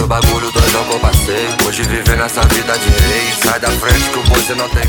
O bagulho doidão que eu passei. Hoje viver nessa vida de rei. Sai da frente que o boi não tem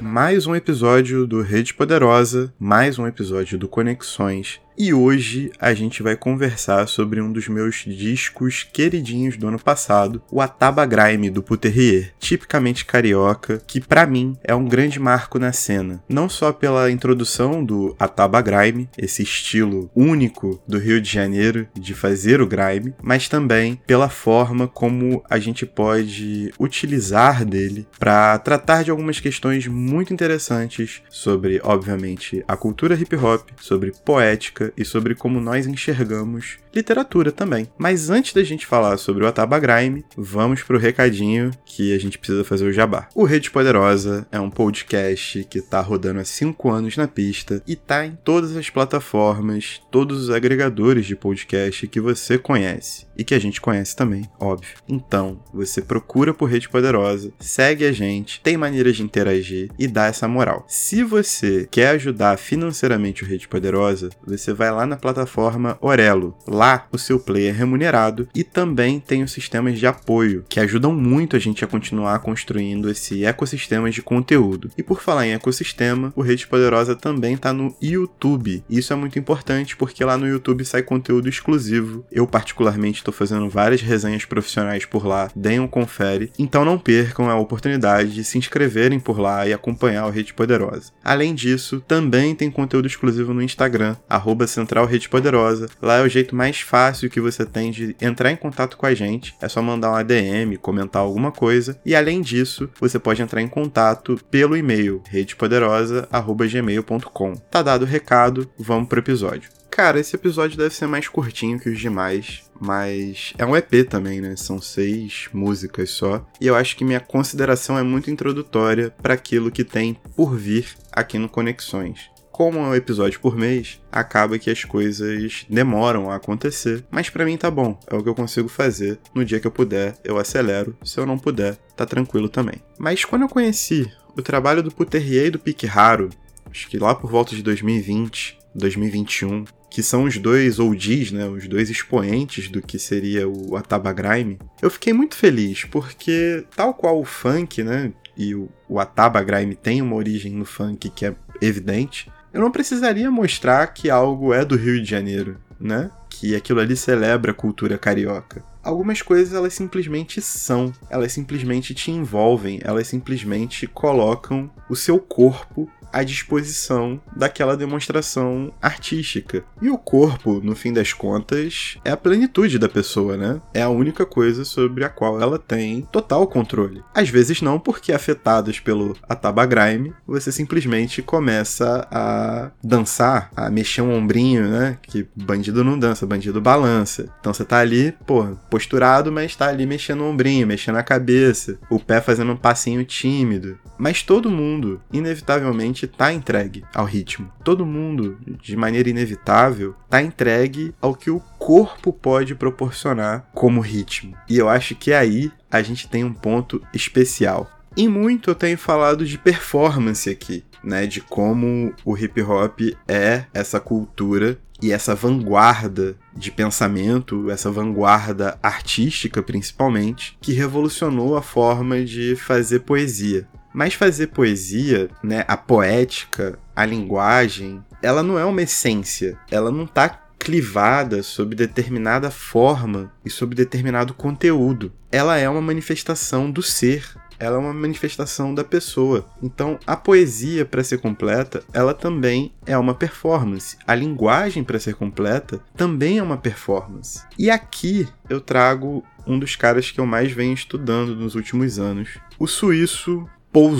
Mais um episódio do Rede Poderosa Mais um episódio do Conexões e hoje a gente vai conversar sobre um dos meus discos queridinhos do ano passado, o Ataba Grime do Puterrier, tipicamente carioca, que para mim é um grande marco na cena, não só pela introdução do Ataba Grime, esse estilo único do Rio de Janeiro de fazer o grime, mas também pela forma como a gente pode utilizar dele para tratar de algumas questões muito interessantes sobre, obviamente, a cultura hip hop, sobre poética e sobre como nós enxergamos literatura também. Mas antes da gente falar sobre o Ataba Grime, vamos pro recadinho que a gente precisa fazer o jabá. O Rede Poderosa é um podcast que tá rodando há 5 anos na pista e tá em todas as plataformas, todos os agregadores de podcast que você conhece e que a gente conhece também, óbvio. Então, você procura por Rede Poderosa, segue a gente, tem maneiras de interagir e dá essa moral. Se você quer ajudar financeiramente o Rede Poderosa, você vai lá na plataforma Orelo. Lá o seu play é remunerado e também tem os sistemas de apoio que ajudam muito a gente a continuar construindo esse ecossistema de conteúdo. E por falar em ecossistema, o Rede Poderosa também está no YouTube. Isso é muito importante porque lá no YouTube sai conteúdo exclusivo. Eu particularmente estou fazendo várias resenhas profissionais por lá, deem um confere. Então não percam a oportunidade de se inscreverem por lá e acompanhar o Rede Poderosa. Além disso, também tem conteúdo exclusivo no Instagram, arroba Central Rede Poderosa. Lá é o jeito mais fácil que você tem de entrar em contato com a gente. É só mandar um ADM, comentar alguma coisa. E além disso, você pode entrar em contato pelo e-mail redepoderosa.gmail.com. Tá dado o recado, vamos pro episódio. Cara, esse episódio deve ser mais curtinho que os demais, mas é um EP também, né? São seis músicas só. E eu acho que minha consideração é muito introdutória para aquilo que tem por vir aqui no Conexões como é um episódio por mês, acaba que as coisas demoram a acontecer. Mas para mim tá bom, é o que eu consigo fazer. No dia que eu puder, eu acelero. Se eu não puder, tá tranquilo também. Mas quando eu conheci o trabalho do Puterrier e do Pique Raro, acho que lá por volta de 2020, 2021, que são os dois OGs, né, os dois expoentes do que seria o Ataba Grime, eu fiquei muito feliz, porque tal qual o funk, né, e o, o Ataba Grime tem uma origem no funk que é evidente, eu não precisaria mostrar que algo é do Rio de Janeiro, né? Que aquilo ali celebra a cultura carioca. Algumas coisas elas simplesmente são, elas simplesmente te envolvem, elas simplesmente colocam o seu corpo à disposição daquela demonstração artística. E o corpo, no fim das contas, é a plenitude da pessoa, né? É a única coisa sobre a qual ela tem total controle. Às vezes não, porque afetados pelo atabagrime, você simplesmente começa a dançar, a mexer um ombrinho, né? Que bandido não dança, bandido balança. Então você tá ali, pô, posturado, mas tá ali mexendo o ombrinho, mexendo a cabeça, o pé fazendo um passinho tímido. Mas todo mundo, inevitavelmente, tá entregue ao ritmo. Todo mundo, de maneira inevitável, tá entregue ao que o corpo pode proporcionar como ritmo. E eu acho que aí a gente tem um ponto especial. Em muito eu tenho falado de performance aqui, né, de como o hip hop é essa cultura e essa vanguarda de pensamento, essa vanguarda artística principalmente, que revolucionou a forma de fazer poesia. Mas fazer poesia, né, a poética, a linguagem, ela não é uma essência, ela não está clivada sob determinada forma e sob determinado conteúdo. Ela é uma manifestação do ser, ela é uma manifestação da pessoa. Então, a poesia, para ser completa, ela também é uma performance. A linguagem, para ser completa, também é uma performance. E aqui eu trago um dos caras que eu mais venho estudando nos últimos anos, o suíço Paul.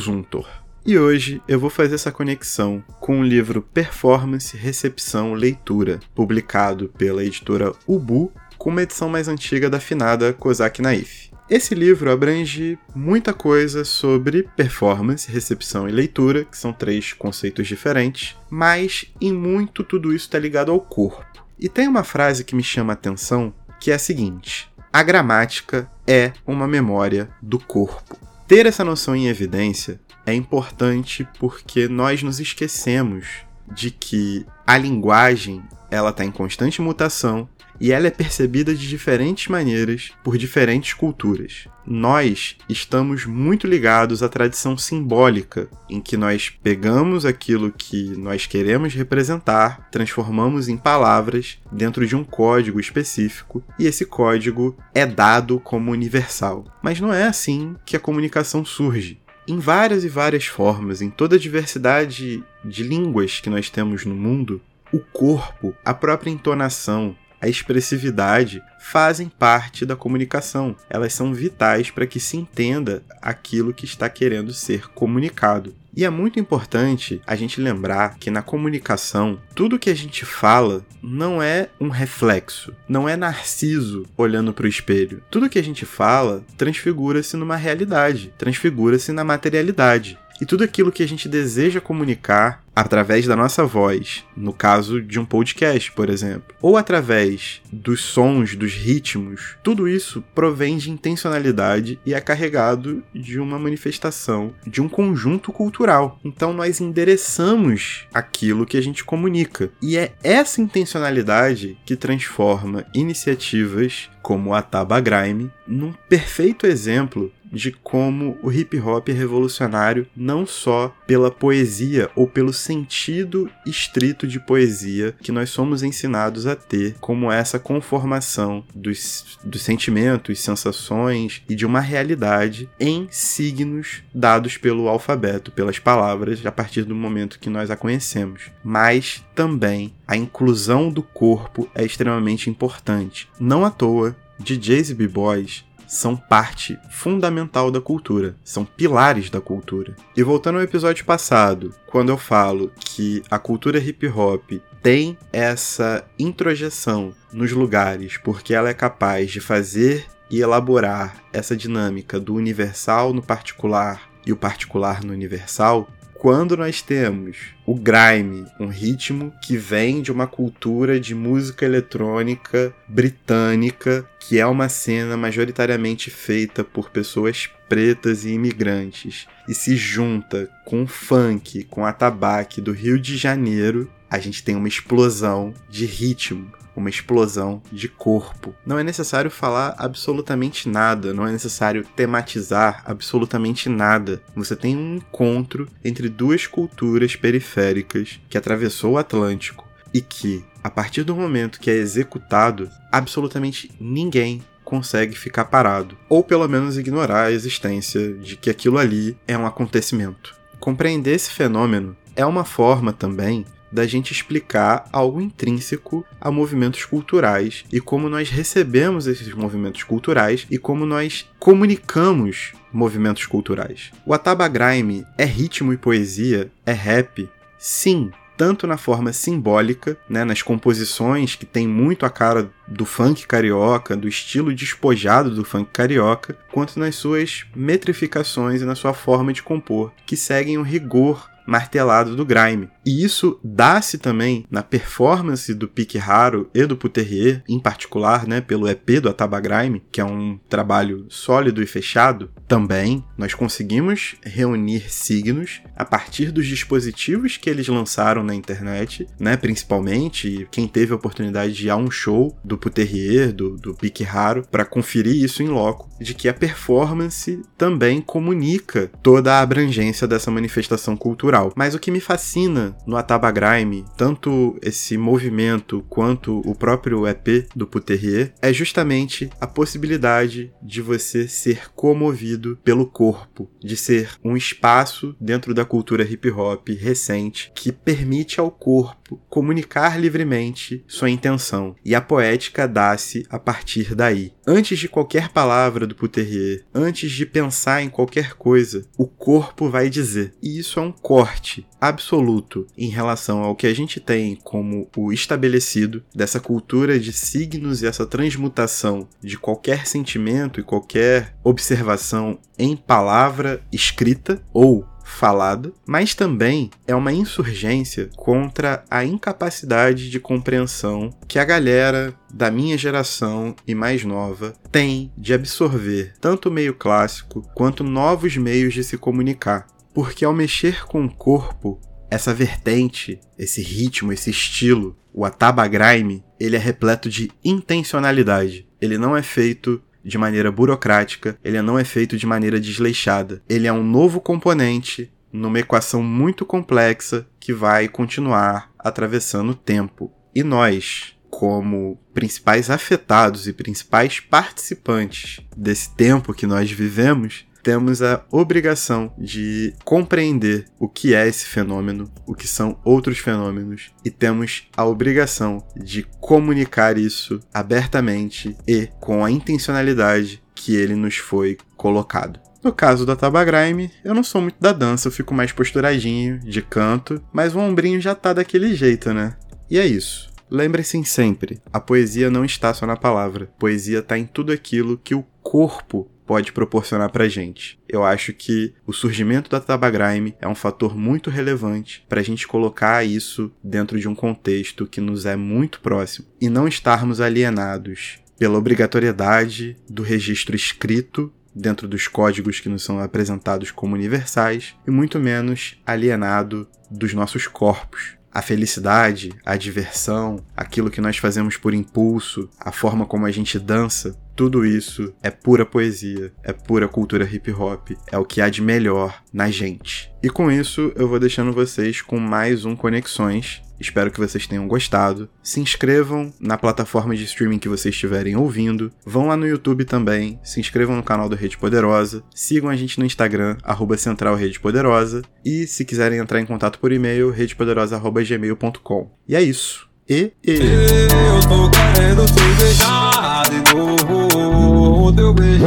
E hoje eu vou fazer essa conexão com o livro Performance, Recepção, Leitura, publicado pela editora Ubu, com uma edição mais antiga da afinada Kozak Naif. Esse livro abrange muita coisa sobre performance, recepção e leitura, que são três conceitos diferentes, mas em muito tudo isso está ligado ao corpo. E tem uma frase que me chama a atenção, que é a seguinte: a gramática é uma memória do corpo. Ter essa noção em evidência é importante porque nós nos esquecemos de que a linguagem ela está em constante mutação e ela é percebida de diferentes maneiras por diferentes culturas. Nós estamos muito ligados à tradição simbólica, em que nós pegamos aquilo que nós queremos representar, transformamos em palavras dentro de um código específico e esse código é dado como universal. Mas não é assim que a comunicação surge em várias e várias formas, em toda a diversidade de línguas que nós temos no mundo, o corpo, a própria entonação, a expressividade fazem parte da comunicação. Elas são vitais para que se entenda aquilo que está querendo ser comunicado. E é muito importante a gente lembrar que na comunicação, tudo que a gente fala não é um reflexo, não é narciso olhando para o espelho. Tudo que a gente fala transfigura-se numa realidade, transfigura-se na materialidade. E tudo aquilo que a gente deseja comunicar através da nossa voz, no caso de um podcast, por exemplo, ou através dos sons, dos ritmos, tudo isso provém de intencionalidade e é carregado de uma manifestação de um conjunto cultural. Então nós endereçamos aquilo que a gente comunica. E é essa intencionalidade que transforma iniciativas como a Taba Grime num perfeito exemplo de como o hip hop é revolucionário não só pela poesia ou pelo sentido estrito de poesia que nós somos ensinados a ter, como essa conformação dos, dos sentimentos, sensações e de uma realidade em signos dados pelo alfabeto, pelas palavras, a partir do momento que nós a conhecemos. Mas também a inclusão do corpo é extremamente importante. Não à toa, DJs e b-boys são parte fundamental da cultura, são pilares da cultura. E voltando ao episódio passado, quando eu falo que a cultura hip hop tem essa introjeção nos lugares porque ela é capaz de fazer e elaborar essa dinâmica do universal no particular e o particular no universal, quando nós temos o grime, um ritmo que vem de uma cultura de música eletrônica britânica, que é uma cena majoritariamente feita por pessoas pretas e imigrantes, e se junta com o funk, com a tabaque do Rio de Janeiro, a gente tem uma explosão de ritmo, uma explosão de corpo. Não é necessário falar absolutamente nada, não é necessário tematizar absolutamente nada. Você tem um encontro entre duas culturas periféricas que atravessou o Atlântico e que, a partir do momento que é executado, absolutamente ninguém consegue ficar parado, ou pelo menos ignorar a existência de que aquilo ali é um acontecimento. Compreender esse fenômeno é uma forma também da gente explicar algo intrínseco a movimentos culturais e como nós recebemos esses movimentos culturais e como nós comunicamos movimentos culturais. O Ataba Grime é ritmo e poesia, é rap? Sim, tanto na forma simbólica, né, nas composições que tem muito a cara do funk carioca, do estilo despojado do funk carioca, quanto nas suas metrificações e na sua forma de compor, que seguem o rigor martelado do grime. E isso dá-se também na performance do Pique Raro e do Puterrier, em particular, né, pelo EP do Ataba Grime, que é um trabalho sólido e fechado. Também nós conseguimos reunir signos a partir dos dispositivos que eles lançaram na internet, né, principalmente quem teve a oportunidade de ir a um show do Puterrier, do, do Pique Raro, para conferir isso em loco, de que a performance também comunica toda a abrangência dessa manifestação cultural. Mas o que me fascina no Ataba Grime, tanto esse movimento quanto o próprio EP do Puterrier, é justamente a possibilidade de você ser comovido pelo corpo, de ser um espaço dentro da cultura hip hop recente que permite ao corpo comunicar livremente sua intenção. E a poética dá-se a partir daí. Antes de qualquer palavra do Puterrier, antes de pensar em qualquer coisa, o corpo vai dizer. E isso é um corte absoluto em relação ao que a gente tem como o estabelecido dessa cultura de signos e essa transmutação de qualquer sentimento e qualquer observação em palavra escrita ou falada, mas também é uma insurgência contra a incapacidade de compreensão que a galera da minha geração e mais nova tem de absorver tanto o meio clássico quanto novos meios de se comunicar. Porque ao mexer com o corpo, essa vertente, esse ritmo, esse estilo, o Ataba Grime, ele é repleto de intencionalidade. Ele não é feito de maneira burocrática, ele não é feito de maneira desleixada. Ele é um novo componente numa equação muito complexa que vai continuar atravessando o tempo. E nós, como principais afetados e principais participantes desse tempo que nós vivemos, temos a obrigação de compreender o que é esse fenômeno, o que são outros fenômenos, e temos a obrigação de comunicar isso abertamente e com a intencionalidade que ele nos foi colocado. No caso da Tabagrime, eu não sou muito da dança, eu fico mais posturadinho, de canto, mas o ombrinho já tá daquele jeito, né? E é isso. Lembre-se sempre, a poesia não está só na palavra. Poesia está em tudo aquilo que o corpo pode proporcionar pra gente. Eu acho que o surgimento da Tabagrime é um fator muito relevante para a gente colocar isso dentro de um contexto que nos é muito próximo e não estarmos alienados pela obrigatoriedade do registro escrito dentro dos códigos que nos são apresentados como universais e muito menos alienado dos nossos corpos. A felicidade, a diversão, aquilo que nós fazemos por impulso, a forma como a gente dança, tudo isso é pura poesia, é pura cultura hip hop, é o que há de melhor na gente. E com isso eu vou deixando vocês com mais um Conexões. Espero que vocês tenham gostado. Se inscrevam na plataforma de streaming que vocês estiverem ouvindo. Vão lá no YouTube também. Se inscrevam no canal do Rede Poderosa. Sigam a gente no Instagram, arroba Central Rede Poderosa. E se quiserem entrar em contato por e-mail, redepoderosa.gmail.com. E é isso. E, e... Eu tô querendo te beijar de novo. Teu beijo